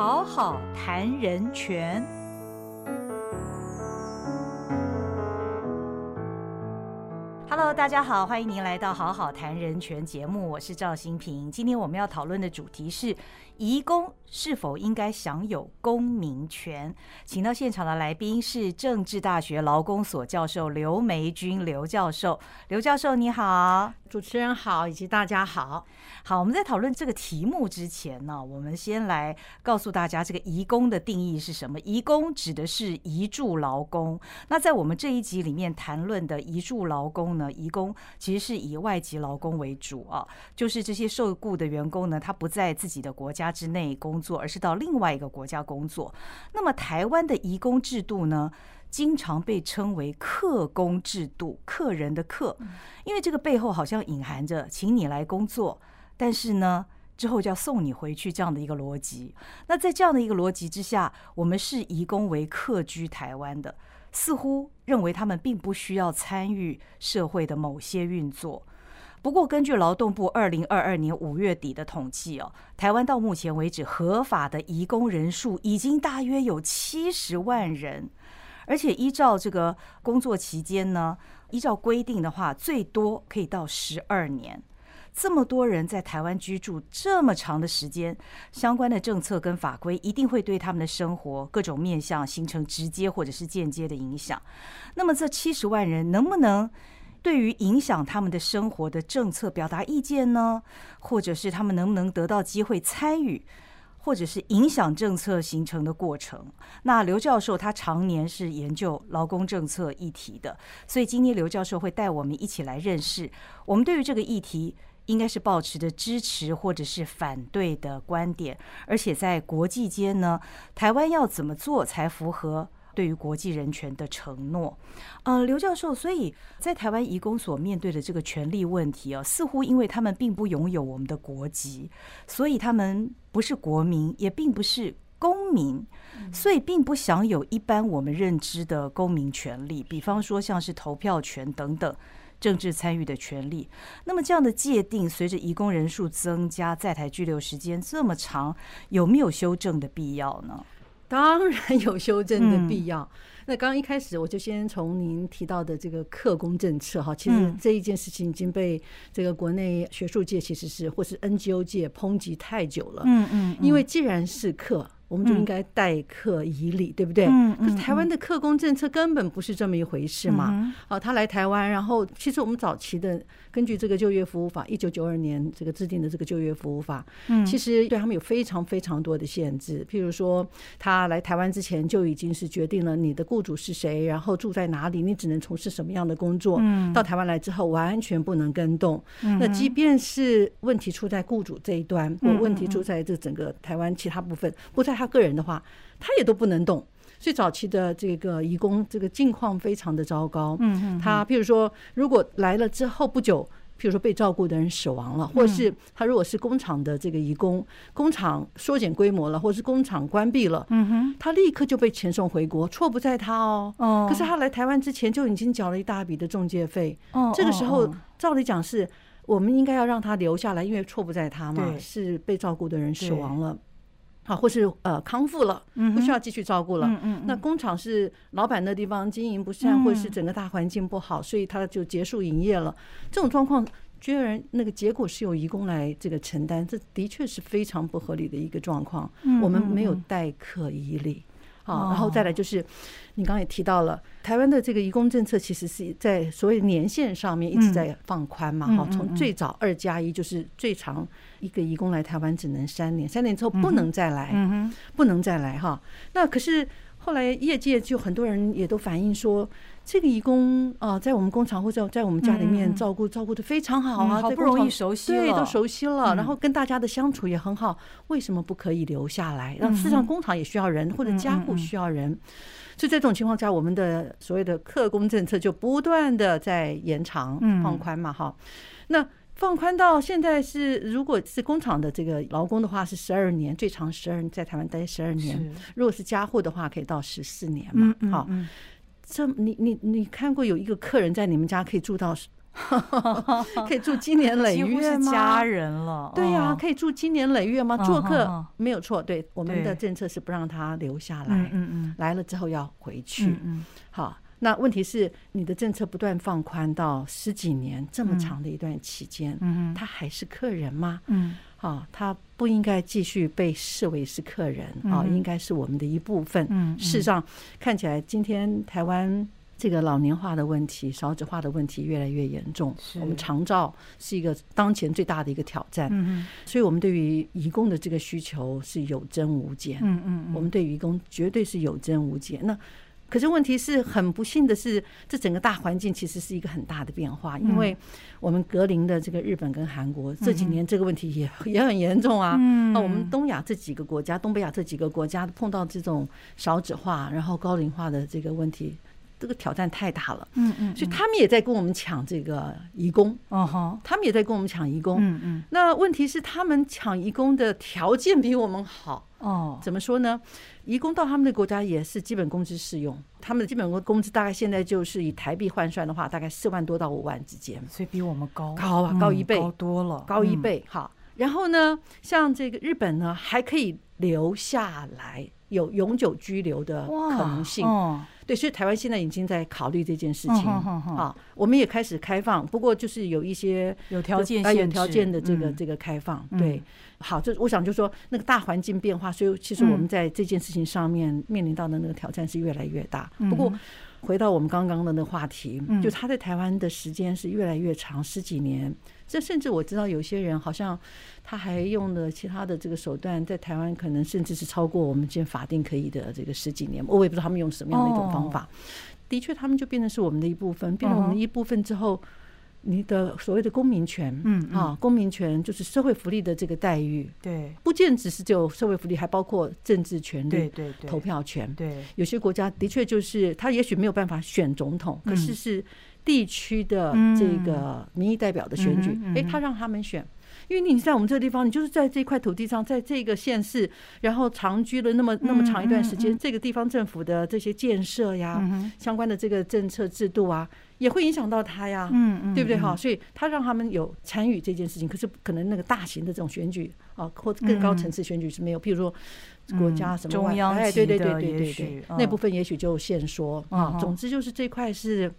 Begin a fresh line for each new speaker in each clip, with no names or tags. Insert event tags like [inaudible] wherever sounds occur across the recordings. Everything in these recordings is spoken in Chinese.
好好谈人权。Hello，大家好，欢迎您来到《好好谈人权》节目，我是赵新平。今天我们要讨论的主题是。移工是否应该享有公民权？请到现场的来宾是政治大学劳工所教授刘梅君刘教授。刘教授你好，
主持人好，以及大家好。
好，我们在讨论这个题目之前呢，我们先来告诉大家这个移工的定义是什么。移工指的是移住劳工。那在我们这一集里面谈论的移住劳工呢，移工其实是以外籍劳工为主啊，就是这些受雇的员工呢，他不在自己的国家。之内工作，而是到另外一个国家工作。那么，台湾的移工制度呢，经常被称为客工制度，客人的客，因为这个背后好像隐含着请你来工作，但是呢，之后就要送你回去这样的一个逻辑。那在这样的一个逻辑之下，我们是移工为客居台湾的，似乎认为他们并不需要参与社会的某些运作。不过，根据劳动部二零二二年五月底的统计哦，台湾到目前为止合法的移工人数已经大约有七十万人，而且依照这个工作期间呢，依照规定的话，最多可以到十二年。这么多人在台湾居住这么长的时间，相关的政策跟法规一定会对他们的生活各种面向形成直接或者是间接的影响。那么，这七十万人能不能？对于影响他们的生活的政策表达意见呢，或者是他们能不能得到机会参与，或者是影响政策形成的过程？那刘教授他常年是研究劳工政策议题的，所以今天刘教授会带我们一起来认识，我们对于这个议题应该是保持着支持或者是反对的观点，而且在国际间呢，台湾要怎么做才符合？对于国际人权的承诺，呃，刘教授，所以在台湾移工所面对的这个权利问题啊，似乎因为他们并不拥有我们的国籍，所以他们不是国民，也并不是公民，所以并不享有一般我们认知的公民权利，比方说像是投票权等等政治参与的权利。那么这样的界定，随着移工人数增加，在台居留时间这么长，有没有修正的必要呢？
当然有修正的必要。那刚刚一开始我就先从您提到的这个客工政策哈，其实这一件事情已经被这个国内学术界其实是或是 NGO 界抨击太久了。嗯嗯，因为既然是客。我们就应该待客以礼，对不对？可是台湾的客工政策根本不是这么一回事嘛。哦，他来台湾，然后其实我们早期的根据这个就业服务法，一九九二年这个制定的这个就业服务法，其实对他们有非常非常多的限制。譬如说，他来台湾之前就已经是决定了你的雇主是谁，然后住在哪里，你只能从事什么样的工作。到台湾来之后，完全不能跟动。那即便是问题出在雇主这一端，或问题出在这整个台湾其他部分，不在。他个人的话，他也都不能动，所以早期的这个移工这个境况非常的糟糕。嗯嗯，他譬如说，如果来了之后不久，譬如说被照顾的人死亡了，或者是他如果是工厂的这个移工，工厂缩减规模了，或者是工厂关闭了，嗯哼，他立刻就被遣送回国，错不在他哦。哦，可是他来台湾之前就已经缴了一大笔的中介费。哦，这个时候照理讲是我们应该要让他留下来，因为错不在他嘛，是被照顾的人死亡了。啊，或是呃康复了，不需要继续照顾了。嗯嗯。那工厂是老板的地方经营不善，或者是整个大环境不好，所以他就结束营业了。这种状况，居然那个结果是由义工来这个承担，这的确是非常不合理的一个状况。我们没有待客以礼。啊，然后再来就是，你刚刚也提到了，台湾的这个移工政策其实是在所谓年限上面一直在放宽嘛。哈，从最早二加一就是最长一个移工来台湾只能三年，三年之后不能再来，不能再来哈。那可是后来业界就很多人也都反映说。这个义工啊，在我们工厂或者在我们家里面照顾照顾的非常好啊，
好不容易熟悉
了，对，都熟悉了，然后跟大家的相处也很好，为什么不可以留下来？让事实上工厂也需要人，或者家户需要人，所以在这种情况下，我们的所谓的客工政策就不断的在延长放宽嘛，哈，那。放宽到现在是，如果是工厂的这个劳工的话是十二年，最长十二在台湾待十二年。如果是家户的话，可以到十四年嘛。好，这你你你看过有一个客人在你们家可以住到 [laughs] 可以住经年累月吗？
家人了。
对呀、
哦
可以住经年累月吗？做客
嗯
没有错，对我们的政策是不让他留下
嗯
来，
嗯嗯
来了之后要回去。
嗯嗯
好，那问题是你的政策不断放宽到十几年这么
嗯
长的一段期间，
嗯
他还是客人吗？
嗯
啊，他不应该继续被视为是客人啊，
嗯
应该是我们的一部分。
嗯，
事实上，看起来今天台湾这个老年化的问题、少子化的问题越来越严重。我们长照是一个当前最大的一个挑战，
嗯
所以我们对于移工的这个需求是有增无减。
嗯嗯嗯，
我们对于移工绝对是有增无减。那可是问题是很不幸的是，这整个大环境其实是一个很大的变化，因为我们格林的这个日本跟韩国这几年这个问题也 [laughs] 也很严重啊。
嗯
那我们东亚这几个国家，东北亚这几个国家碰到这种少子化，然后高龄化的这个问题，这个挑战太大了。
嗯嗯，
所以他们也在跟我们抢这个移工，
哦哈，
他们也在跟我们抢移工。
嗯嗯
那问题是，他们抢移工的条件比我们好。
哦，
怎么说呢？移工到他们的国家也是基本工资适用，他们的基本工工资大概现在就是以台币换算的话，大概四万多到五万之间，
所以比我们高。
高啊
嗯
高一倍。
高多了，
高一
嗯。
倍。好，然后呢，像这个日本呢，还可以留下来，有永久居留的，可能性。
哦
对，所以台湾现在已经在考虑这件事情。
嗯哼哼哼。
好，我们也开始开放，不过就是有一些
有条件
啊有条件的这个
嗯。
这个开放，
嗯。
对，好，这我想就说那个大环境变化，所以其实我
嗯
们在这件事情上面面临到的那个挑战是越来越大。
嗯
不过回到我们刚刚的那个话题
嗯，
就他在台湾的时间是越来越长，十几年。这甚至我知道有些人好像他还用了其他的这个手段，在台湾可能甚至是超过我们现在法定可以的这个十几年。我也不知道他们用什么样的一种方
哦
法。的确，他们就变成是我们的一部分，变成我们的一部分之后，你的所谓的公民权，
嗯嗯。
啊，公民权就是社会福利的这个待遇，
对。
不见只是只有社会福利，还包括政治权利、
对对对，
投票权。
对。
有些国家的确就是他也许没有办法选总统，可是
嗯
是地区的这个民意代表的选举哎他让他们选。因为你在我们这个地方，你就是在这块土地上，在这个县市，然后长居了那么那么长一段时间，这个地方政府的这些建设呀，相关的这个政策制度啊，也会影响到他呀。
嗯嗯，
对不对哈？
嗯？
所以他让他们有参与这件事情，可是可能那个大型的这种选举啊，或者更高层次选举是没有。譬如说国家
嗯
什么
中央
哎，对对对对对那部分也许就限缩啊
嗯。
总之就是这块是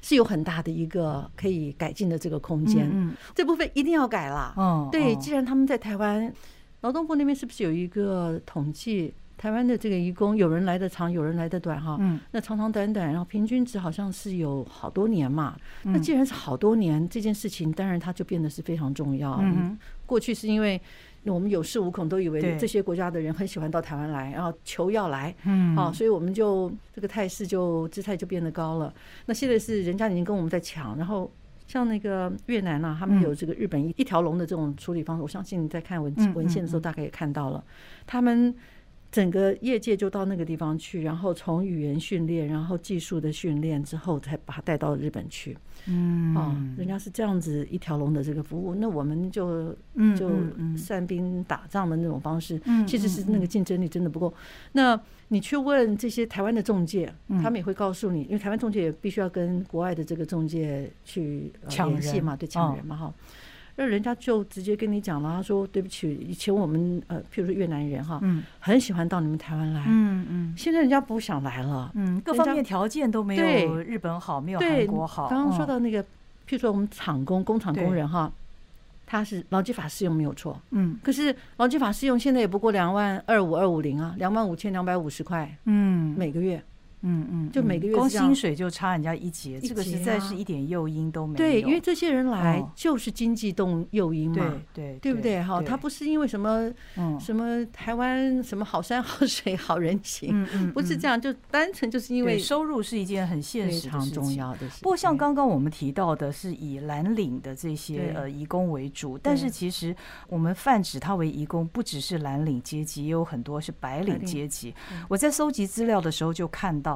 是有很大的一个可以改进的这个空间，
嗯
这部分一定要改啦。
嗯，
对，
嗯
既然他们在台湾，劳动部那边是不是有一个统计？台湾的这个移工，有人来的长，有人来的短哈。
嗯，
那长长短短，然后平均值好像是有好多年嘛。那
嗯
既然是好多年，这件事情当然它就变得是非常重要。
嗯
过去是因为我们有恃无恐，都以为这些国家的人很喜欢到台湾来，然后求要来，
嗯
啊，所以我们就这个态势就姿态就变得高了。那现在是人家已经跟我们在抢，然后。像那个越南啊，他们
嗯
有这个日本一一条龙的这种处理方式，我相信你在看文
嗯
文献的时候，大概也看到了，他们整个业界就到那个地方去，然后从语言训练，然后技术的训练之后，才把他带到日本去。
嗯
啊，人家是这样子一条龙的这个服务，那我们就
嗯
就散兵打仗的那种方式，
嗯
其实是
嗯
那个竞争力真的不够。那你去问这些台湾的中介，
嗯
他们也会告诉你，因为台湾中介也必须要跟国外的这个中介去呃
抢
系嘛，对，抢
哦
人嘛哈。那人家就直接跟你讲了，他说对不起，以前我们呃，譬如说越南人哈，
嗯。
很喜欢到你们台湾来，
嗯嗯。
现在人家不想来了。
嗯，各方面条件都没有
对。
日本好，没有
对，
韩国好。
刚刚说
嗯。
到那个，譬如说我们厂工、工厂工人哈，他是劳基法适用没有错，
嗯。
可是劳基法适用现在也不过两万二五二五零啊，两万五千两百五十块
嗯。
每个月。
嗯嗯，
就每个月光
薪水就差人家一截，这个实在是一点诱因都没有。
对，因为这些人来
哦
就是经济动诱因
对
嘛。
对
对不对哈？他不是因为什么
嗯
什么台湾什么好山好水好人情，[laughs] 不是这样，就单纯就是因为
收入是一件很现
非常
实的事情。
重要的事情。
不过像刚刚我们提到的，是以蓝领的这些呃移工为主，但是其实我们泛指他为移工，不只是蓝领阶级，也有很多是白领阶级
嗯。
我在搜集资料的时候就看到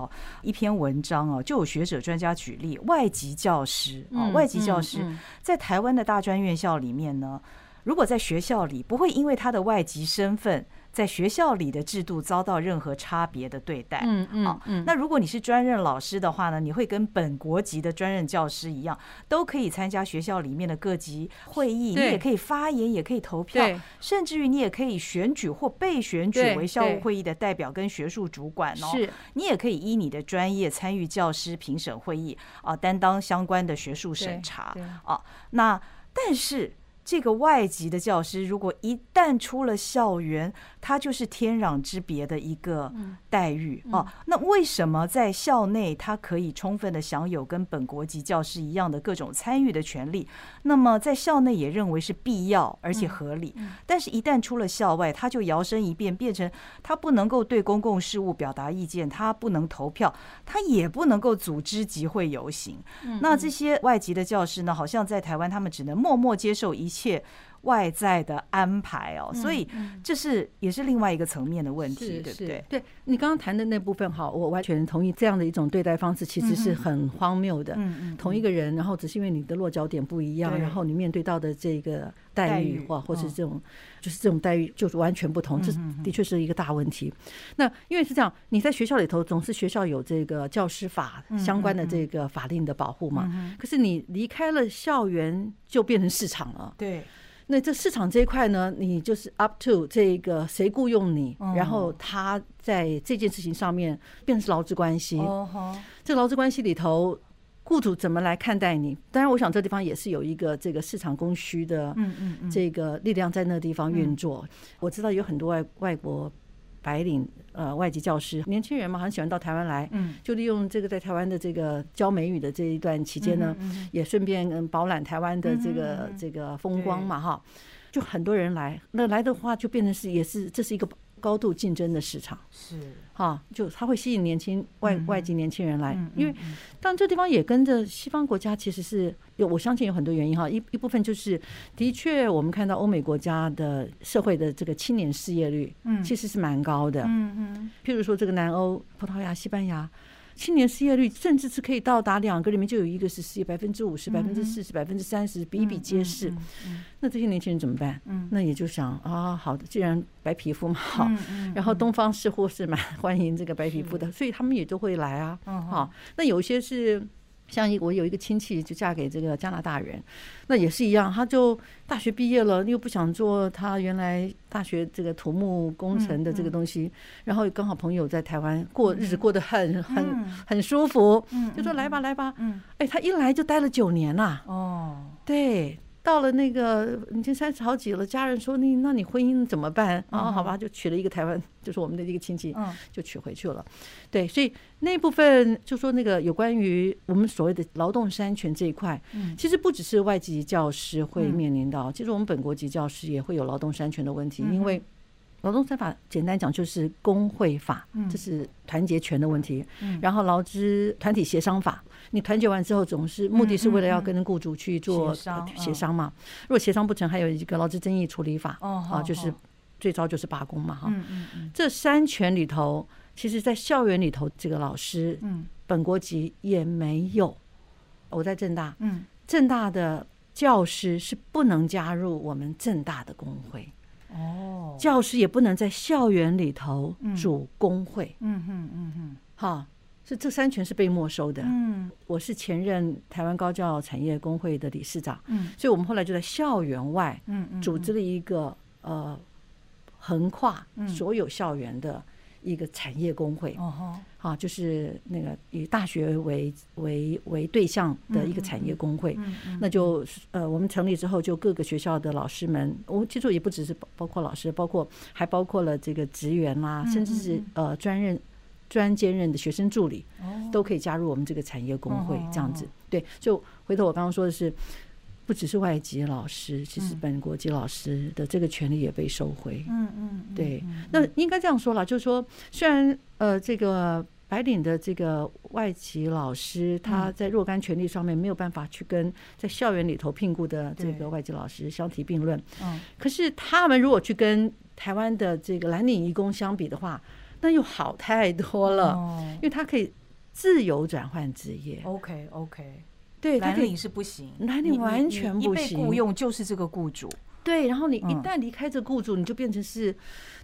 一篇文章哦，就有学者专家举例，外籍教师啊，
嗯
外籍教
嗯
师
嗯
在台湾的大专院校里面呢。如果在学校里，不会因为他的外籍身份。在学校里的制度遭到任何差别的对待，
嗯嗯嗯。
那如果你是专任老师的话呢，你会跟本国籍的专任教师一样，都可以参加学校里面的各级会议，你也可以发言，也可以投票，甚至于你也可以选举或被选举为校务会议的代表跟学术主管哦。
是，
你也可以依你的专业参与教师评审会议啊，担当相关的学术审查啊。那但是。这个外籍的教师，如果一旦出了校园，他就是天壤之别的一个待遇哦。那为什么在校内他可以充分的享有跟本国籍教师一样的各种参与的权利？那么在校内也认为是必要而且合理，但是一旦出了校外，他就摇身一变，变成他不能够对公共事务表达意见，他不能投票，他也不能够组织集会游行。那这些外籍的教师呢，好像在台湾，他们只能默默接受一。切外在的安排哦，所以这是也是另外一个层面的问题，对不对？
对你刚刚谈的那部分，哈，我完全同意这样的一种对待方式，其实是很荒谬的。嗯嗯，同一个人，然后只是因为你的落脚点不一样，然后你面对到的这个待遇或或是这种就是这种待遇就是完全不同，这的确是一个大问题。那因为是这样，你在学校里头总是学校有这个教师法相关的这个法令的保护嘛，可是你离开了校园就变成市场了，
对。
那这市场这一块呢，你就是 up to 这个谁雇佣你，然后他在这件事情上面变成是劳资关系。哦这劳资关系里头，雇主怎么来看待你？当然，我想这地方也是有一个这个市场供需的，嗯嗯这个力量在那个地方运作。我知道有很多外外国。白领呃外籍教师。年轻人嘛，很喜欢到台湾来，嗯，就利用这个在台湾的这个教美语的这一段期间呢，也顺便嗯饱览台湾的这个这个风光嘛哈，就很多人来，那来的话就变成是也是这是一个。高度竞争的市场。
是。
哈，就它会吸引年轻外外籍年轻人来，因为但这地方也跟着西方国家，其实是有我相信有很多原因哈，一一部分就是的确我们看到欧美国家的社会的这个青年失业率，嗯，其实是蛮高的，嗯嗯，譬如说这个南欧葡萄牙、西班牙。青年失业率甚至是可以到达两个里面就有一个是失业百分之五十、百分之四十、百分之三十，比比皆是。那这些年轻人怎么办？那也就想啊，好的，既然白皮肤嘛，好，然后东方似乎是蛮 [laughs] 欢迎这个白皮肤的，所以他们也都会来啊。好，那有些是。像我有一个亲戚就嫁给这个加拿大人，那也是一样，他就大学毕业了，又不想做他原来大学这个土木工程的这个东西，然后刚好朋友在台湾过日子过得很很很舒服，就说来吧来吧，哎，他一来就待了九年呐，哦，对。到了那个已经三十好几了，家人说你那你婚姻怎么办啊？好吧，就娶了一个台湾，就是我们的一个亲戚，就娶回去了。对，所以那部分就说那个有关于我们所谓的劳动山泉这一块，其实不只是外籍教师会面临到，其实我们本国籍教师也会有劳动山泉的问题，因为。劳动三法简单讲就是工会法，这是团结权的问题。然后劳资团体协商法，你团结完之后，总是目的是为了要跟雇主去做协商嘛。如果协商不成，还有一个劳资争议处理法，啊，就是最早就是罢工嘛。哈，这三权里头，其实在校园里头，这个老师，本国籍也没有。我在正大，正大的教师是不能加入我们正大的工会。哦，教师也不能在校园里头组工会。嗯哼嗯哼，哈，是这三权是被没收的。嗯，我是前任台湾高教产业工会的理事长。嗯，所以我们后来就在校园外，嗯嗯，组织了一个呃横跨所有校园的。一个产业工会，哦好，就是那个以大学为为为对象的一个产业工会，那就呃，我们成立之后，就各个学校的老师们，我记住也不只是包包括老师，包括还包括了这个职员啦，甚至是呃专任专兼任的学生助理，都可以加入我们这个产业工会，这样子。对，就回头我刚刚说的是。不只是外籍老师，其实本国籍老师的这个权利也被收回。嗯嗯，对。那应该这样说了，就是说，虽然呃，这个白领的这个外籍老师，他在若干权利上面没有办法去跟在校园里头聘雇的这个外籍老师相提并论。嗯。可是他们如果去跟台湾的这个蓝领义工相比的话，那又好太多了。哦。因为他可以自由转换职业。
OK OK。
对，
蓝领是不行，
蓝领完全不
行。一被雇佣就是这个雇主。
对，然后你一
嗯
旦离开这雇主，你就变成是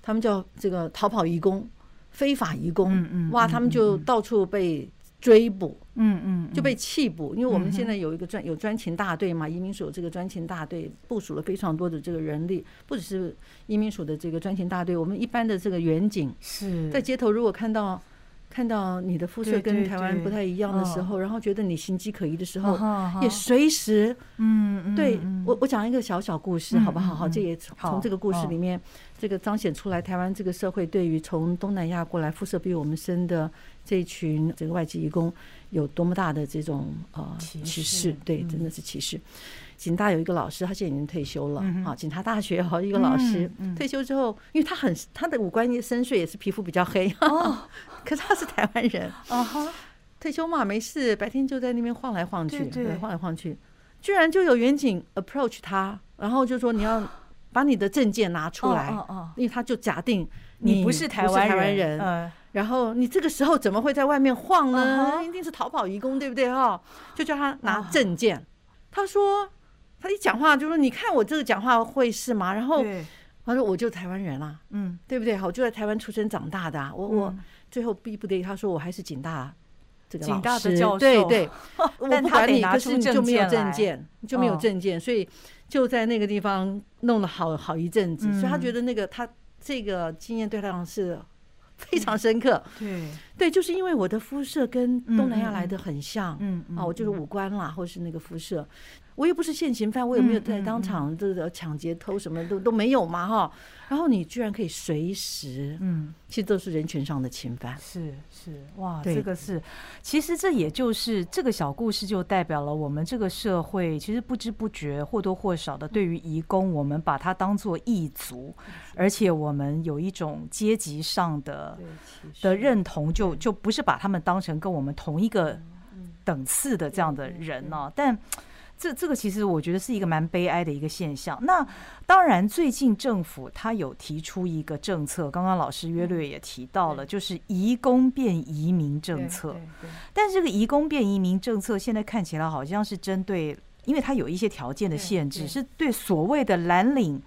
他们叫这个逃跑移工、非法移工，
嗯嗯
哇，
嗯
他们就到处被追捕，
嗯嗯，
就被弃捕。因为我们现在有一个专有专勤大队嘛，移民署有这个专勤大队部署了非常多的这个人力，不只是移民署的这个专勤大队，我们一般的这个远景
是
在街头如果看到。看到你的肤色跟台湾不太一样的时
嗯
候，然后觉得你形迹可疑的时
啊
候，也随时
嗯嗯
对
嗯。
我，我讲一个小小故事，
嗯
好不好？好，
嗯。
这也从这个故事
哦
里面，这个彰显出来台湾这个社会对于从东南亚过来肤色比我们深的这一群这个外籍移工有多么大的这种呃
歧
歧
视
视，对，
嗯
真的是歧视。警大有一个老师，他现在已经退休了
嗯
啊，警察大学有一个老师退休之后，因为他很他的五官也深邃，也是皮肤比较黑，
哦。[laughs]
可是他是台湾人，[laughs]
啊哈，
退休嘛，没事，白天就在那边晃来晃去，
对对。
晃来晃去，居然就有远景 approach 他，然后就说你要把你的证件拿出来，
哦哦
因为他就假定
你不
不
是台湾人，嗯。
然后你这个时候怎么会在外面晃
嗯
呢？
哼
一定是逃跑移工，对不对？哈？就叫他拿
啊。
证件。他说他一讲话就说：“你看我这个讲话会是吗？”然后，他说：“我就台湾人啦，
嗯，
对不对？我就在台湾出生长大的啊、我我
嗯。
最后逼不得已，他说我还是警大这个
警
老师。
大的教授。
对对，[laughs] 我不管你，可是你就没有
证件
就没有
嗯
证件，所以就在那个地方弄了好好一阵子，所以他
嗯
觉得那个他这个经验对他来讲是非常深刻。
对，
对，就是因为我的肤色跟东南亚来的很像，
嗯
啊，我就是五官啦，或是那个肤色，我又不是现行犯，我也没有在当场这个抢劫、偷什么都都没有嘛哈。然后你居然可以随时，
嗯。
其实都是人权上的侵犯。
是是，哇，这个是，其实这也就是这个小故事就代表了我们这个社会，其实不知不觉或多或少的对于移工，我们把它当做异族，而且我们有一种阶级上的的认同，就就不是把他们当成跟我们同一个等次的这样的人呢、但这这个其实我觉得是一个蛮悲哀的一个现象。那当然，最近政府它有提出一个政策，刚刚老师约略也提到了，就是移工变移民政策。但这个移工变移民政策现在看起来好像是针对，因为它有一些条件的限制，是对所谓的蓝领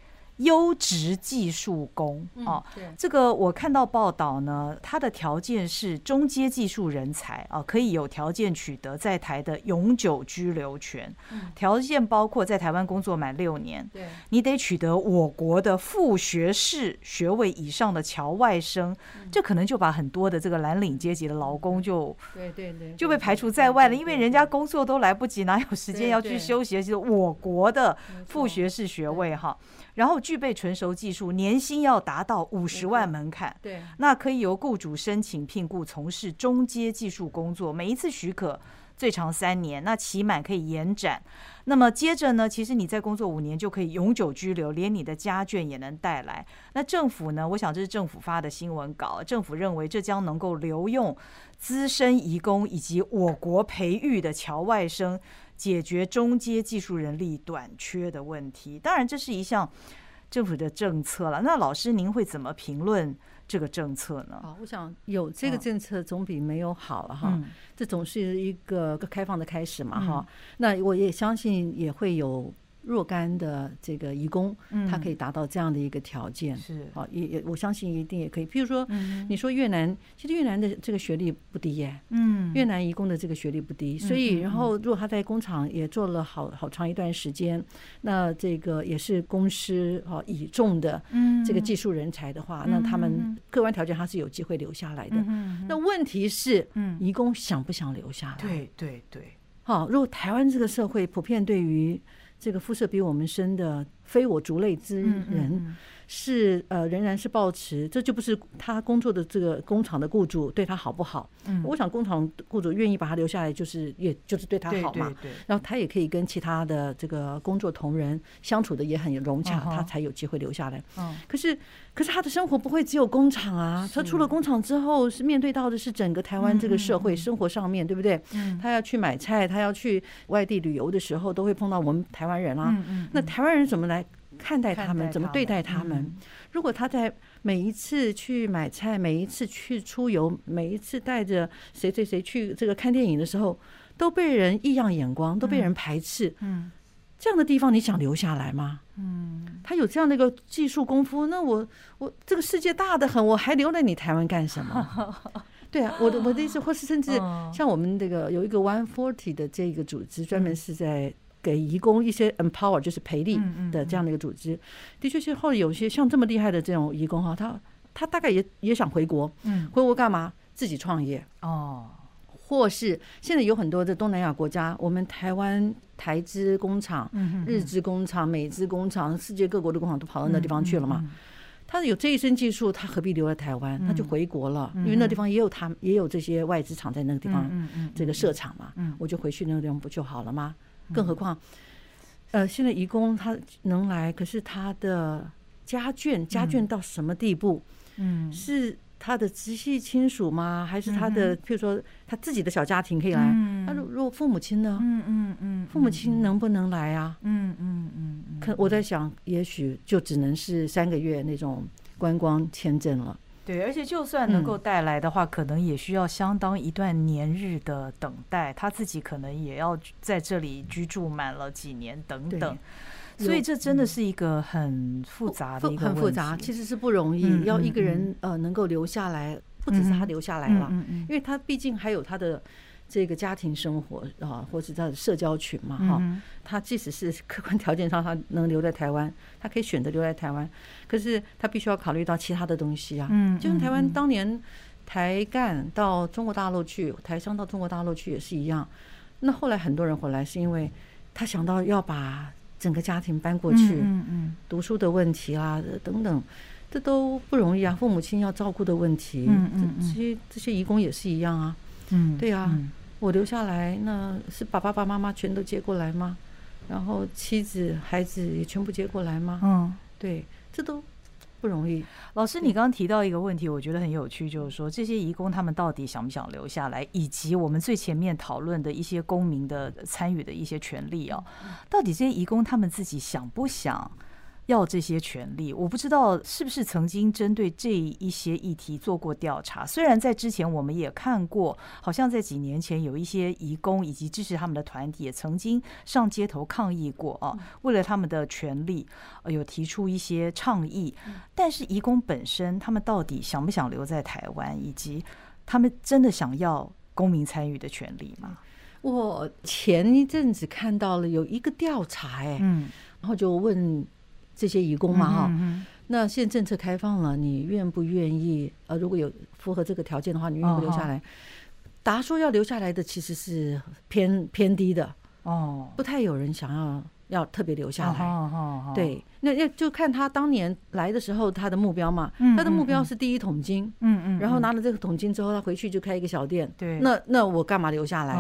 优质技术工。哦。
对，
这个我看到报道呢，它的条件是中阶技术人才啊，可以有条件取得在台的永久居留权。条件包括在台湾工作满六年，
对。
你得取得我国的副学士学位以上的侨外生，这可能就把很多的这个蓝领阶级的劳工就
对对对，
就被排除在外了，因为人家工作都来不及，哪有时间要去休息？就是我国的副学士学位哈，然后具备纯熟技术，年薪要达到五十万门槛。
对
那可以由雇主申请聘雇从事中阶技术工作，每一次许可最长三年，那期满可以延展。那么接着呢，其实你在工作五年就可以永久居留，连你的家眷也能带来。那政府呢？我想这是政府发的新闻稿，政府认为这将能够留用资深移工以及我国培育的侨外生，解决中阶技术人力短缺的问题。当然，这是一项政府的政策了。那老师，您会怎么评论这个政策呢？
好，我想有这个
嗯
政策总比没有好了哈。
嗯
这总是一个开放的开始嘛
嗯
哈。那我也相信也会有若干的这个移工，
嗯。
他可以达到这样的一个条件。
是，
啊，也也我相信一定也可以。譬如说，
嗯
你说越南，其实越南的这个学历不低耶，
嗯。
越南移工的这个学历不低，所以然后如果他在工厂也做了好好长一段时间，那这个也是公司啊倚重的
嗯。
这个技术人才的话，那他们客观条件他是有机会留下来的。
嗯。
那问题是，
嗯。
移工想不想留下来？，
对对对，
好，如果台湾这个社会普遍对于这个肤色比我们深的非我族类之
嗯
人，是呃仍然是保持，这就不是他工作的这个工厂的雇主对他好不好？
嗯
我想工厂雇主愿意把他留下来，就是也就是对他好嘛。
对对，
然后他也可以跟其他的这个工作同仁相处的也很融洽，他才有机会留下来。
嗯
可是，可是他的生活不会只有工厂啊，他出了工厂之后，是面对到的是整个台湾这个社会生活上面，对不对？
嗯
他要去买菜，他要去外地旅游的时候，都会碰到我们台湾人啊。
嗯嗯，
那台湾人怎么来看待他们？怎么对待他们？
嗯
如果他在每一次去买菜、每一次去出游、每一次带着谁谁谁去这个看电影的时候，都被人异样眼光，都被人排斥，
嗯
这样的地方你想留下来吗？嗯，他有这样的一个技术功夫，那我我这个世界大的很，我还留在你台湾干什么？[laughs] 对啊，我的我的意思，或是甚至像我们这个有一个 One Forty 的这个组织，专门是在给移工一些 empower，就是培力的这样的一个组织。的确是后有些像这么厉害的这种移工哈，他他大概也也想回国，嗯，回国干嘛？自己创业哦。或是现在有很多的东南亚国家，我们台湾台资工厂、日资工厂、美资工厂，世界各国的工厂都跑到那地方去了嘛？他有这一身技术，他何必留在台湾？他就回国了，因为那地方也有他也有这些外资厂在那个地方这个设厂嘛。我就回去那个地方不就好了吗？更何况，呃，现在移工他能来，可是他的家眷家眷到什么地步？嗯，是。他的直系亲属吗？还是他的，譬如说他自己的小家庭可以来？那如如果父母亲呢？嗯嗯嗯，父母亲能不能来啊？嗯嗯嗯，可我在想，也许就只能是三个月那种观光签证了。
对，而且就算能够带来的话，可能也需要相当一段年日的等待。他自己可能也要在这里居住满了几年等等。所以这真的是一个很复杂的一个
很复杂，其实是不容易。要一个人呃能够留下来，不只是他留下来了，因为他毕竟还有他的这个家庭生活啊，或是他的社交群嘛哈。他即使是客观条件上他能留在台湾，他可以选择留在台湾，可是他必须要考虑到其他的东西啊。嗯，就像台湾当年台干到中国大陆去，台商到中国大陆去也是一样。那后来很多人回来，是因为他想到要把。整个家庭搬过去，嗯嗯，读书的问题啊，等等，这都不容易啊。父母亲要照顾的问题，嗯嗯这些这些义工也是一样啊。嗯，对啊，我留下来，那是把爸爸妈妈全都接过来吗？然后妻子孩子也全部接过来吗？嗯，对，这都。不容易，
老师，你刚刚提到一个问题，我觉得很有趣，就是说这些移工他们到底想不想留下来，以及我们最前面讨论的一些公民的参与的一些权利哦，到底这些移工他们自己想不想？要这些权利，我不知道是不是曾经针对这一些议题做过调查。虽然在之前我们也看过，好像在几年前有一些移工以及支持他们的团体也曾经上街头抗议过啊，为了他们的权利，有提出一些倡议。但是移工本身，他们到底想不想留在台湾，以及他们真的想要公民参与的权利吗？
我前一阵子看到了有一个调查，哎，嗯，然后就问。这些义工嘛，哈，那现在政策开放了，你愿不愿意？呃，如果有符合这个条件的话，你愿不留下来？答说要留下来的其实是偏偏低的哦，不太有人想要。要特别留下来，对，那要就看他当年来的时候他的目标嘛，他的目标是第一桶金，嗯嗯，然后拿了这个桶金之后，他回去就开一个小店，
对，
那那我干嘛留下来？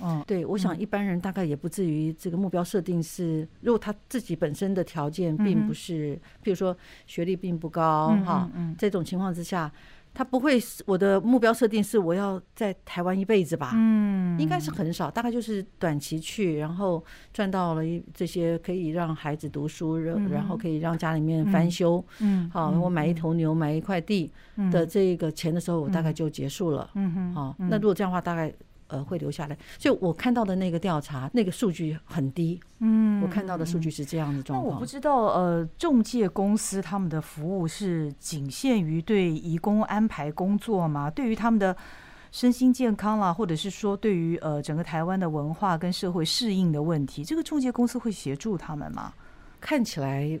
嗯，对，我想一般人大概也不至于这个目标设定是，如果他自己本身的条件并不是，比如说学历并不高哈，这种情况之下。他不会，我的目标设定是我要在台湾一辈子吧？嗯，应该是很少，大概就是短期去，然后赚到了一这些可以让孩子读书，然然后可以让家里面翻修，嗯，好，我买一头牛，买一块地的这个钱的时候，我大概就结束了。嗯哼，好，那如果这样的话，大概。呃，会留下来。所以我看到的那个调查，那个数据很低。嗯，我看到的数据是这样的状况。
那我不知道，呃，中介公司他们的服务是仅限于对移工安排工作吗？对于他们的身心健康啦，或者是说对于呃整个台湾的文化跟社会适应的问题，这个中介公司会协助他们吗？
看起来。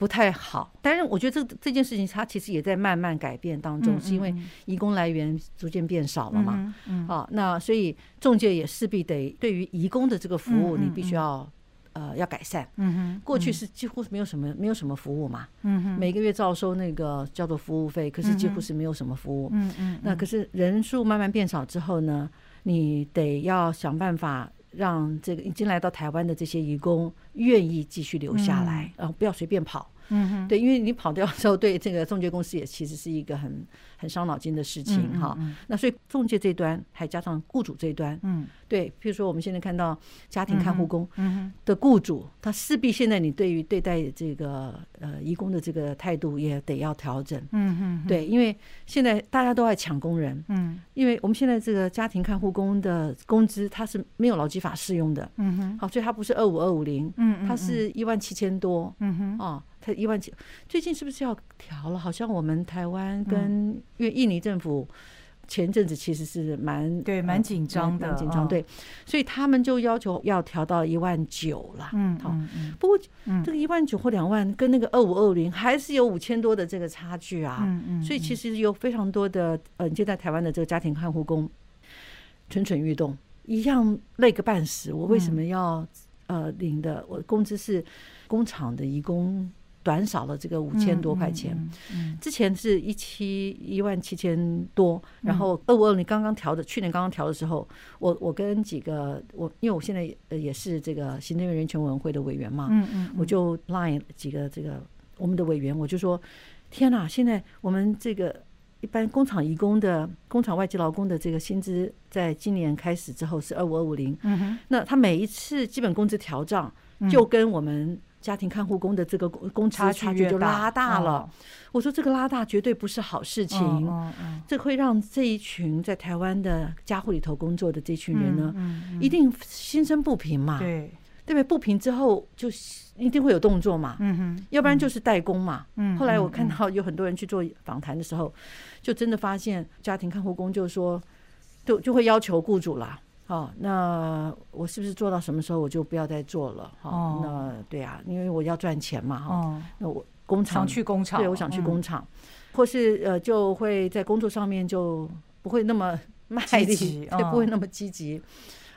不太好，但是我觉得这这件事情它其实也在慢慢改变当中，是因为移工来源逐渐变少了嘛？啊，那所以中介也势必得对于移工的这个服务，你必须要呃要改善。嗯哼，过去是几乎是没有什么没有什么服务嘛。嗯哼，每个月照收那个叫做服务费，可是几乎是没有什么服务。嗯嗯，那可是人数慢慢变少之后呢，你得要想办法。让这个已经来到台湾的这些移工愿意继续留下来，然后不要随便跑。
嗯哼，
对，因为你跑掉的时候，对这个中介公司也其实是一个很很伤脑筋的事情哈。那所以中介这端还加上雇主这端，
嗯，
对，譬如说我们现在看到家庭看护工
嗯
的雇主，他势必现在你对于对待这个呃义工的这个态度也得要调整，
嗯哼，
对，因为现在大家都在抢工人，
嗯。
因为我们现在这个家庭看护工的工资它是没有劳基法适用的，
嗯哼，
好，所以它不是二五二五零，
嗯，
它是一万七千多，
嗯哼，
哦，它一万七，最近是不是要调了？好像我们台湾跟因为印尼政府前阵子其实是蛮
对，
呃
蛮紧张的，
紧张，
嗯，
对，所以他们就要求要调到一万九了。
嗯
好不过
嗯
这个一万九或两万跟那个二五二五零还是有五千多的这个差距啊。
嗯嗯，
所以其实有非常多的呃，现在台湾的这个家庭看护工蠢蠢欲动，一样累个半死。我为什么要呃领的我工资是工厂的义工短少了这个五千多块钱？
嗯，嗯
之前是一七一万七千多，然
嗯
后二五二你刚刚调的，去年刚刚调的时候，我我跟几个我因为我现在呃也是这个行政院人权委员会的委员嘛，
嗯嗯，
我就 line 几个这个我们的委员，我就说：天哪！现在我们这个一般工厂移工的工厂外籍劳工的这个薪资，在今年开始之后是二五二五零，那他每一次基本工资调涨，
嗯
就跟我们家庭看护工的这个工工资
差
差距就拉大了。
哦
我说这个拉大绝对不是好事情。这会让这一群在台湾的家护里头工作的这群人呢，一定心生不平嘛，
对，
对不对？不平之后就一定会有动作嘛，
嗯哼，
要不然就是代工嘛。
嗯，
后来我
嗯
看到有很多人去做访谈的时候，就真的发现家庭看护工就说，就就会要求雇主啦。哦，那我是不是做到什么时候我就不要再做了？哈、
哦
那对啊，因为我要赚钱嘛，哈、
哦，
那我工厂
想去工厂，
对，我想去
嗯
工厂，或是呃，就会在工作上面就不会那么 [laughs] 卖力，
积 [laughs] 极
对，不会
嗯
那么积极。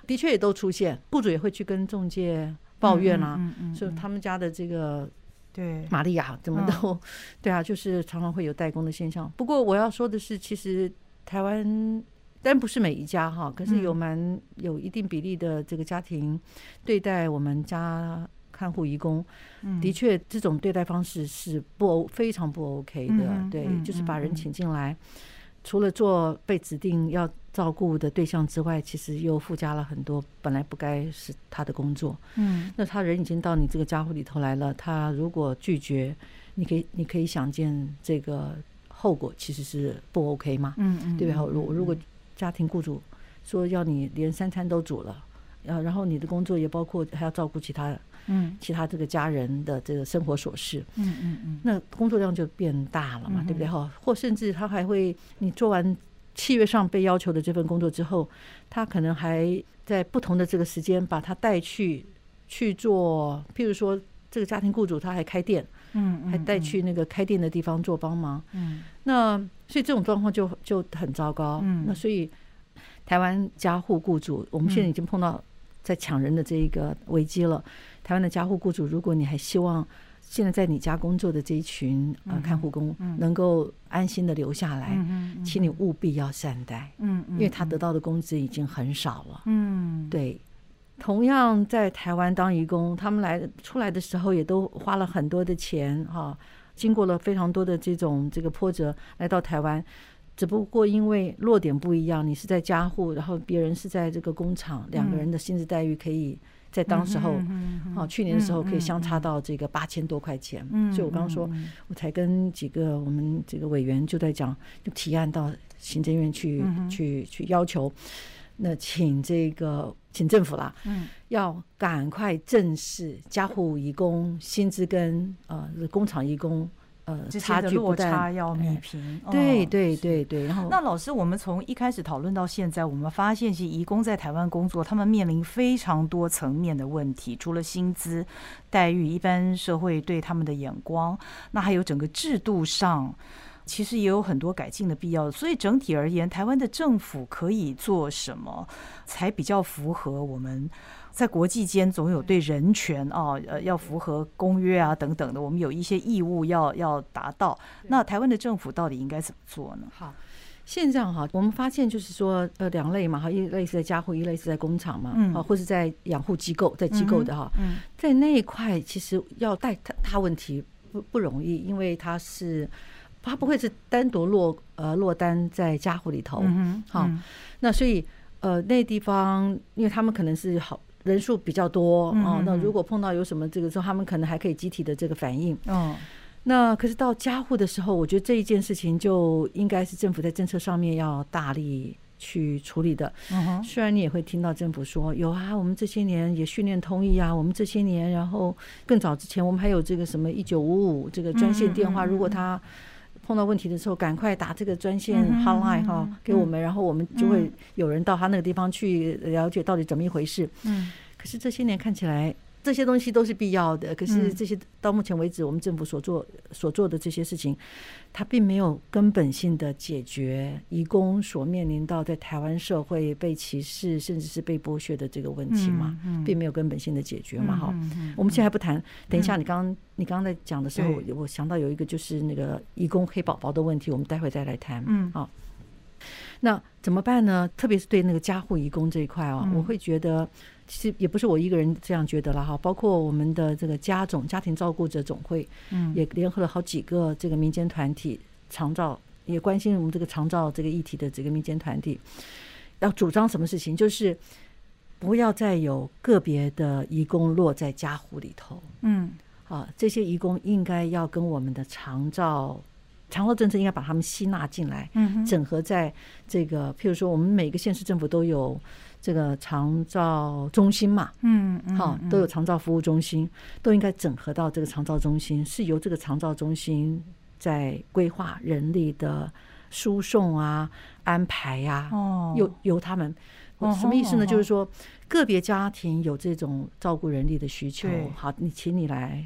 的确也都出现，雇主也会去跟中介抱怨啦、
嗯嗯，
说他们家的这个
对，
玛利亚怎么都，[laughs] 对啊，就是常常会有代工的现象。不过我要说的是，其实台湾。但不是每一家哈，可是有
嗯
蛮有一定比例的这个家庭对待我们家看护义工，
嗯
的确，这种对待方式是不非常不 OK 的。
嗯
对，
嗯
就是把人请进来，除了做被指定要照顾的对象之外，其实又附加了很多本来不该是他的工作。
嗯
那他人已经到你这个家户里头来了，他如果拒绝，你可以你可以想见这个后果其实是不 OK 嘛，
嗯嗯，
对吧？
嗯
如如果家庭雇主说要你连三餐都煮了，呃，然后你的工作也包括还要照顾其他
嗯。
其他这个家人的这个生活琐事，
嗯嗯嗯。
那工作量就变大了嘛，
嗯
对不对？哈？或甚至他还会，你做完契约上被要求的这份工作之后，他可能还在不同的这个时间把他带去去做，譬如说这个家庭雇主他还开店，
嗯，
还带去那个开店的地方做帮忙，
嗯。
那所以这种状况就就很糟糕。
嗯。
那所以台湾家护雇主，我们现在已经碰到在抢人的这一个危机了。台湾的家护雇主，如果你还希望现在在你家工作的这一群呃
嗯
看护工
嗯
能够安心的留下来，
嗯嗯，
请你务必要善待，
嗯，
因为他得到的工资已经很少了。
嗯。
对，同样在台湾当义工，他们来出来的时候也都花了很多的钱哈、经过了非常多的这种这个波折来到台湾。只不过因为落点不一样，你是在家户，然后别人是在这个工厂，两个人的薪资待遇可以在当时候，哦，去年的时候可以相差到这个八千多块钱。所以我刚刚说，我才跟几个我们这个委员就在讲，就提案到行政院去、去去要求，那请这个请政府啦，
嗯，
要赶快正视家户移工薪资跟呃工厂义工呃差距落
差要弭
哎
平。哦
对对对对，然后
那老师，我们从一开始讨论到现在，我们发现，其实移工在台湾工作，他们面临非常多层面的问题，除了薪资待遇，一般社会对他们的眼光，那还有整个制度上。其实也有很多改进的必要，所以整体而言，台湾的政府可以做什么，才比较符合我们在国际间总有对人权啊，呃，要符合公约啊等等的，我们有一些义务要要达到。那台湾的政府到底应该怎么做呢？
好。现在哈，我们发现就是说，呃，两类嘛，哈，一类是在家护，一类是在工厂嘛，
嗯
啊，或是在养护机构，在机构的哈，
嗯
在那一块其实要带他大问题不不容易，因为它是它不会是单独落呃落单在家户里头，
嗯
好，那所以呃那地方，因为他们可能是好人数比较多哦，那如果碰到有什么这个时候，他们可能还可以集体的这个反应。
哦，
那可是到家户的时候，我觉得这一件事情就应该是政府在政策上面要大力去处理的。虽然你也会听到政府说有啊，我们这些年也训练通译啊，我们这些年，然后更早之前我们还有这个什么一九五五这个专线电话，
嗯嗯嗯。
如果他碰到问题的时候，赶快打这个专线 hotline
嗯
哈
嗯。
给我们，然后我们就会
嗯。
有人到他那个地方去了解到底怎么一回事。
嗯。
可是这些年看起来，这些东西都是必要的。可是
嗯
这些到目前为止，我们政府所做所做的这些事情，它并没有根本性的解决移工所面临到在台湾社会被歧视甚至是被剥削的这个问题嘛，
嗯
并没有根本性的解决嘛。哈，我们现在还不谈。等一下，你刚刚你刚刚在讲的时候
对，
我想到有一个就是那个移工黑宝宝的问题，我们待会再来谈。
嗯
好。那怎么办呢？特别是对那个家护移工这一块啊，
嗯
我会觉得，其实也不是我一个人这样觉得了哈，包括我们的这个家总家庭照顾者总会，
嗯。
也联合了好几个这个民间团体，长照也关心我们这个长照这个议题的这个民间团体，要主张什么事情，就是不要再有个别的义工落在家户里头。
嗯。
啊，这些义工应该要跟我们的长照长照政策应该把他们吸纳进来，
嗯
整合在这个，譬如说我们每个县市政府都有这个长照中心嘛，
嗯嗯
好，都有长照服务中心，都应该整合到这个长照中心，是由这个长照中心在规划人力的输送啊、安排呀、
哦。
由由他们。什么意思呢？
吼
就是说，个别家庭有这种照顾人力的需求，好，你请你来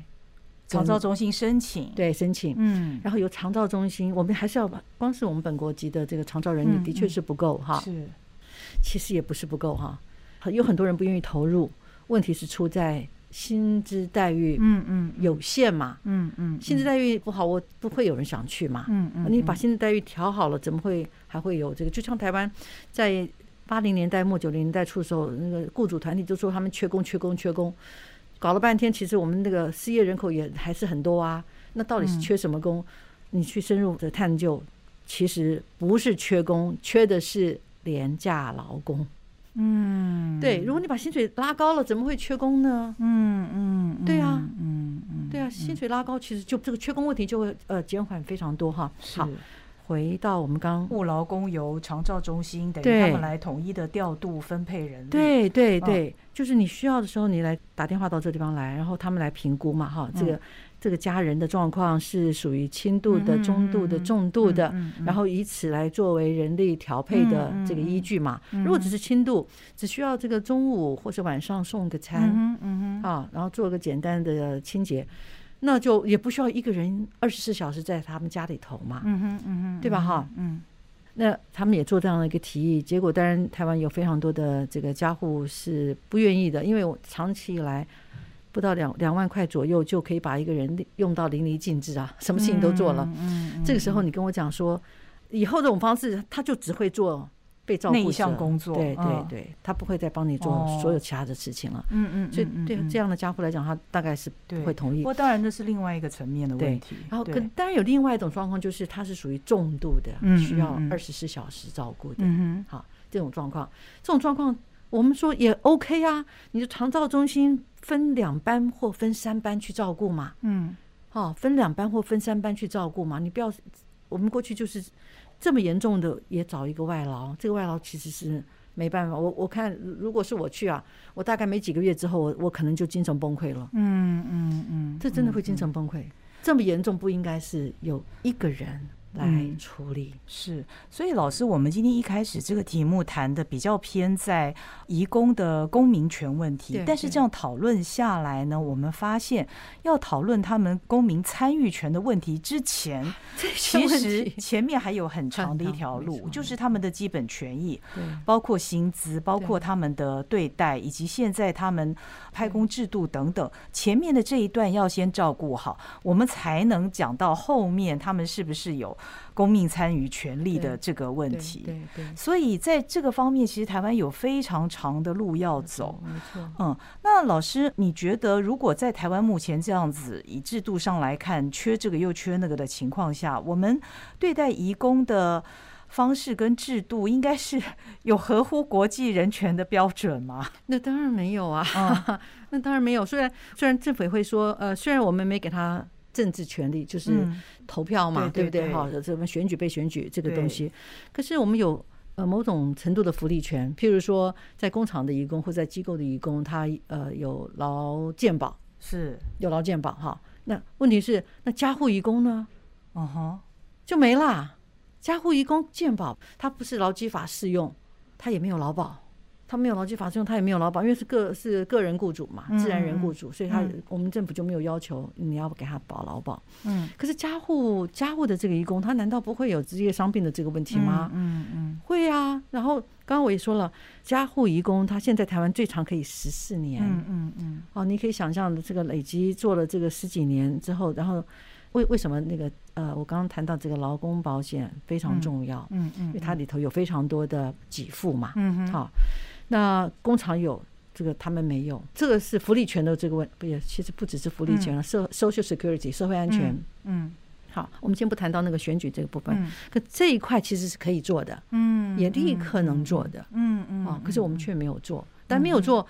长照中心申请，
对申请，
嗯。
然后由长照中心，我们还是要把光是我们本国籍的这个长照人力
嗯
的确是不够哈，
是
其实也不是不够哈，很有很多人不愿意投入，问题是出在薪资待遇
嗯嗯
有限嘛，
嗯嗯
薪资待遇不好，我不会有人想去嘛。
嗯嗯
你把薪资待遇调好了，怎么会还会有这个？就像台湾在八零年代末九零年代初的时候，那个雇主团体就说他们缺工、缺工、缺工，搞了半天，其实我们那个失业人口也还是很多啊。那到底是缺什么工？你去深入的探究，其实不是缺工，缺的是廉价劳工。
嗯。
对，如果你把薪水拉高了，怎么会缺工呢？
嗯嗯
对啊。
嗯嗯
对啊，薪水拉高，其实就这个缺工问题就会呃减缓非常多哈。好，回到我们刚
务劳工由长照中心等于他们来统一的调度分配人力，
对对
哦
对，就是你需要的时候，你来打电话到这地方来，然后他们来评估嘛，哈，这个这个家人的状况是属于轻度的、
嗯
中度的、
嗯
重度的，然后以此来作为人力调配的这个依据嘛。
嗯
如果只是轻度，只需要这个中午或者晚上送个
嗯
餐啊，然后做个简单的清洁，那就也不需要一个人二十四小时在他们家里头嘛。
嗯哼嗯哼，
对吧？哈？
嗯。
那他们也做这样的一个提议，结果当然台湾有非常多的这个家户是不愿意的，因为我长期以来不到两两万块左右就可以把一个人用到淋漓尽致啊，什么事情都做了。
嗯嗯
这个时候你跟我讲说，以后这种方式他就只会做被照顾
一项工作
对对
嗯
对，他不会再帮你做
哦
所有其他的事情了。
嗯嗯，
所以对这
样
样的家户来讲，他大概是不会同意
不。过当然这是另外一个层面的问题，
然后
对
跟当然有另外一种状况，就是他是属于重度的，
嗯
需要二十四小时照顾的。
嗯
好，这种状况，这种状况我们说也 OK 啊。你的长照中心分两班或分三班去照顾嘛，
嗯
哦，分两班或分三班去照顾嘛。你不要，我们过去就是这么严重的，也找一个外劳，这个外劳其实是没办法。我我看，如果是我去啊，我大概没几个月之后，我我可能就精神崩溃了。
嗯嗯嗯，
这真的会精神崩溃，这么严重不应该是有一个人来
嗯。
处理。
是，所以老师，我们今天一开始这个题目谈的比较偏在移工的公民权问题但是这样讨论下来呢，我们发现要讨论他们公民参与权的问题之前，[laughs] 其实前面还有很 [laughs] 长的一条路，就是他们的基本权益，包括薪资，包括。他们的对待，以及现在他们派工。制度等等，前面的这一段要先照顾好，我们才能讲到后面他们是不是有公民参与权利的这个问题。
对对，
所以在这个方面，其实台湾有非常长的路要走。
没错。
嗯，那老师，你觉得如果在台湾目前这样子以制度上来看，缺这个又缺那个的情况下，我们对待移工的方式跟制度，应该是有合乎国际人权的标准吗？[laughs]
那当然没有啊，[laughs] 那当然没有。虽然虽然政府也会说，呃，虽然我们没给他政治权利，就是投票嘛，对不对？哈，什么选举被选举这个东西，可是我们有呃某种程度的福利权，譬如说在工厂的义工或在机构的义工，他呃有劳健保，
是
有劳健保哈。那问题是，那家护义工呢？
嗯哼，
就没啦。家护义工健保，他不是劳基法适用，他也没有劳保，他没有劳基法适用，他也没有劳保，因为是个是个人雇主嘛，自然人雇主，所以他我们政府就没有要求你要给他保劳保。
嗯，
可是家户家户的这个义工，他难道不会有职业伤病的这个问题吗？
嗯嗯，
会啊。然后刚刚我也说了，家户义工他现在台湾最长可以十四年。
嗯嗯嗯。
哦，你可以想象的这个累积做了这个十几年之后，然后。为为什么那个呃，我刚刚谈到这个劳工保险非常重要，
嗯嗯，
因为它里头有非常多的给付嘛，
嗯哼，
好，那工厂有这个，他们没有，这个是福利权的这个问，不也其实不只是福利权了，社 social security 社会安全，
嗯，
好，我们先不谈到那个选举这个部分，可这一块其实是可以做的，
嗯，
也立刻能做的，
嗯嗯，
啊，可是我们却没有做，但没有做。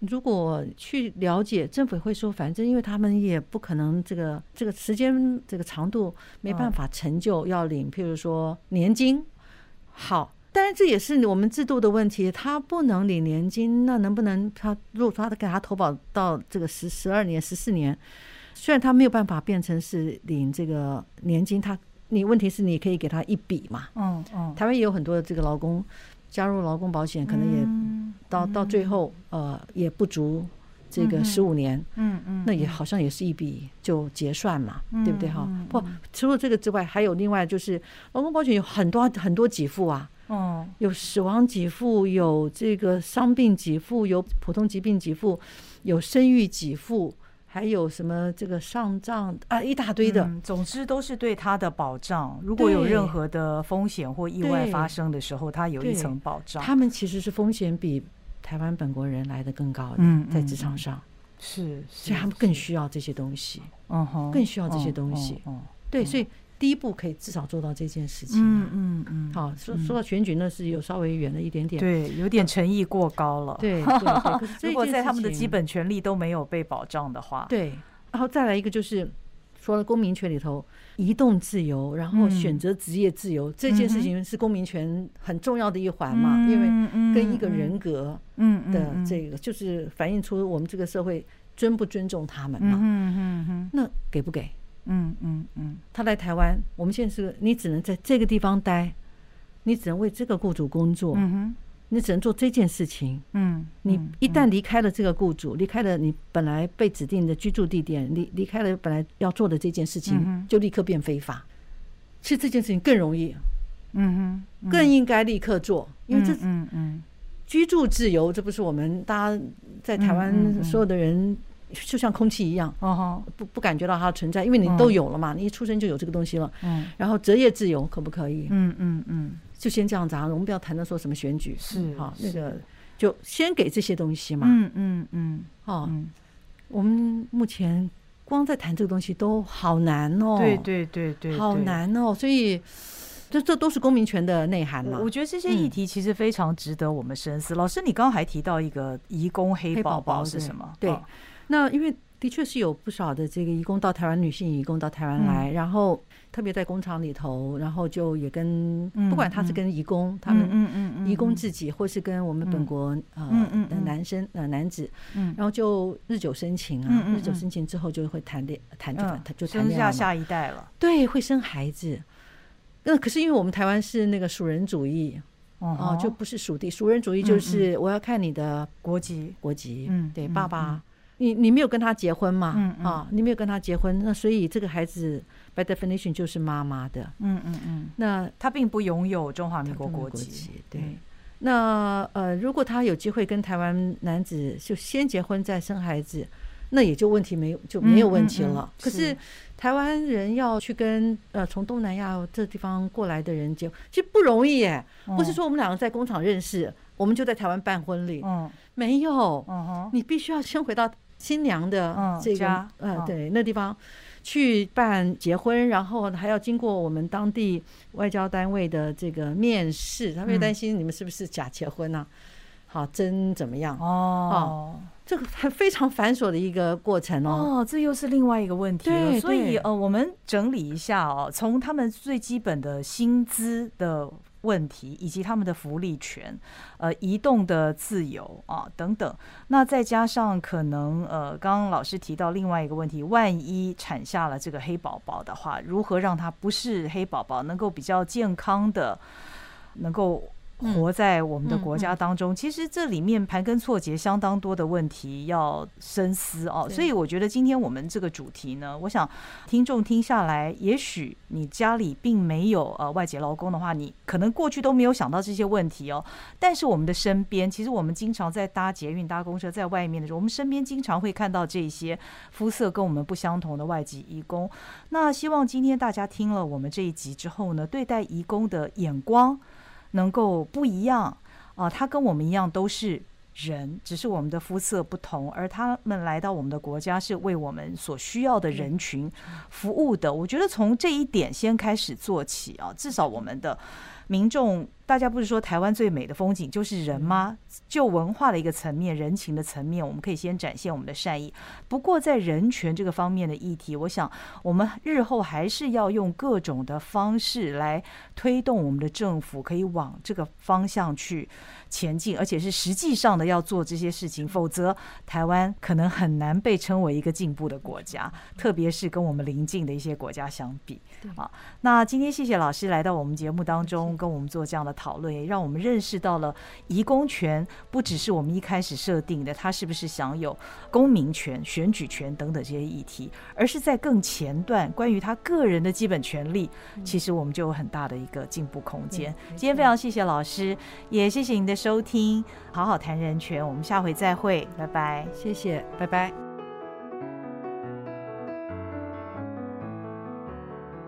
如果去了解，政府会说，反正因为他们也不可能这个这个时间这个长度没办法成就要领，譬如说年金。好，当然这也是我们制度的问题，他不能领年金，那能不能他如果他给他投保到这个十十二年、十四年，虽然他没有办法变成是领这个年金，他你问题是你可以给他一笔嘛？
嗯嗯，
台湾也有很多的这个劳工加入劳工保险，可能也。到到最后，呃，也不足这个十五年，
嗯嗯，
那也好像也是一笔就结算嘛，对不对哈？
不，
除了这个之外，还有另外就是劳工保险有很多很多给付啊，
哦，
有死亡给付，有这个伤病给付，有普通疾病给付，有生育给付。还有什么这个上账啊，一大堆的，
总之都是对他的保障。如果有任何的风险或意外发生的时候，他有一层保障。
他们其实是风险比台湾本国人来的更高的，在职场上
是，
所以他们更需要这些东西，
嗯哼，
更需要这些东西，
哦，
对，所以。第一步可以至少做到这件事情。
嗯嗯嗯。
好，说说到选举，那是有稍微远了一点点。
对，有点诚意过高了。
对对对。[laughs]
如果在他们的基本权利都没有被保障的话，
对。然后再来一个，就是说了公民权里头，移动自由，然后选择职业自由这件事情是公民权很重要的一环嘛？因为跟一个人格的这个，就是反映出我们这个社会尊不尊重他们嘛？
嗯嗯嗯。
那给不给？
嗯嗯嗯，
他来台湾，我们现在是，你只能在这个地方待，你只能为这个雇主工作，
嗯哼，
你只能做这件事情，
嗯，
你一旦离开了这个雇主，离开了你本来被指定的居住地点，离离开了本来要做的这件事情，就立刻变非法。其实这件事情更容易，
嗯哼，
更应该立刻做，因为这，
嗯嗯，
居住自由，这不是我们大家在台湾所有的人。就像空气一样，不不感觉到它的存在，因为你都有了嘛，你一出生就有这个东西了。
嗯，
然后择业自由可不可以？
嗯嗯嗯，
就先这样子啊，我们不要谈到说什么选举
是
好，那个就先给这些东西嘛。
嗯嗯嗯，
哦，我们目前光在谈这个东西都好难哦。
对对对对，
好难哦，所以这这都是公民权的内涵嘛。
我觉得这些议题其实非常值得我们深思。老师，你刚刚还提到一个移工黑宝宝是什么？
对。那因为的确是有不少的这个移工到台湾，女性移工到台湾来，然后特别在工厂里头，然后就也跟不管他是跟移工，他们移工自己，或是跟我们本国呃的男生呃男子，然后就日久生情啊，日久生情之后就会谈恋谈就谈就谈恋
爱，生下下一代了，
对，会生孩子。那可是因为我们台湾是那个属人主义哦，就不是属地，属人主义就是我要看你的
国籍。
国籍，
嗯，
对，爸爸。你你没有跟他结婚嘛？
嗯
啊，你没有跟他结婚，那所以这个孩子 by definition 就是妈妈的。
嗯嗯嗯。
那
他并不拥有中华民国
国
籍。
对。那呃，如果他有机会跟台湾男子就先结婚再生孩子，那也就问题没有就没有问题
嗯嗯嗯
了。可
是
是台湾人要去跟呃从东南亚这地方过来的人结，其实不容易耶。不是说我们两个在工厂认识，我们就在台湾办婚礼，
嗯
没有，
嗯哼，
你必须要先回到新娘的
嗯
这个
家嗯
呃对那地方去办结婚，然后还要经过我们当地外交单位的这个面试，他会
嗯
担心你们是不是假结婚呢、好，真怎么样？
哦
这个很非常繁琐的一个过程哦。
哦，这又是另外一个问题了。
对
所以呃，我们整理一下哦，从他们最基本的薪资的问题，以及他们的福利权、呃，移动的自由啊等等，那再加上可能呃，刚刚老师提到另外一个问题，万一产下了这个黑宝宝的话，如何让他不是黑宝宝，能够比较健康的，能够。活在我们的国家当中，其实这里面盘根错节，相当多的问题要深思哦。所以我觉得今天我们这个主题呢，我想听众听下来，也许你家里并没有呃外籍劳工的话，你可能过去都没有想到这些问题哦。但是我们的身边，其实我们经常在搭捷运、搭公车，在外面的时候，我们身边经常会看到这些肤色跟我们不相同的外籍义工。那希望今天大家听了我们这一集之后呢，对待义工的眼光能够不一样啊、他跟我们一样都是人，只是我们的肤色不同，而他们来到我们的国家是为我们所需要的人群服务的。我觉得从这一点先开始做起啊，至少我们的民众，大家不是说台湾最美的风景就是人吗？就文化的一个层面、人情的层面，我们可以先展现我们的善意。不过在人权这个方面的议题，我想我们日后还是要用各种的方式来推动我们的政府可以往这个方向去前进，而且是实际上的要做这些事情，否则台湾可能很难被称为一个进步的国家，特别是跟我们邻近的一些国家相比啊。那今天谢谢老师来到我们节目当中，跟我们做这样的讨论，也让我们认识到了移工权不只是我们一开始设定的，他是不是享有公民权、选举权等等这些议题，而是在更前段关于他个人的基本权利，其实我们就有很大的一个进步空间。今天非常谢谢老师，也谢谢您的收听，好好谈人权，我们下回再会，拜拜。
谢谢，拜拜。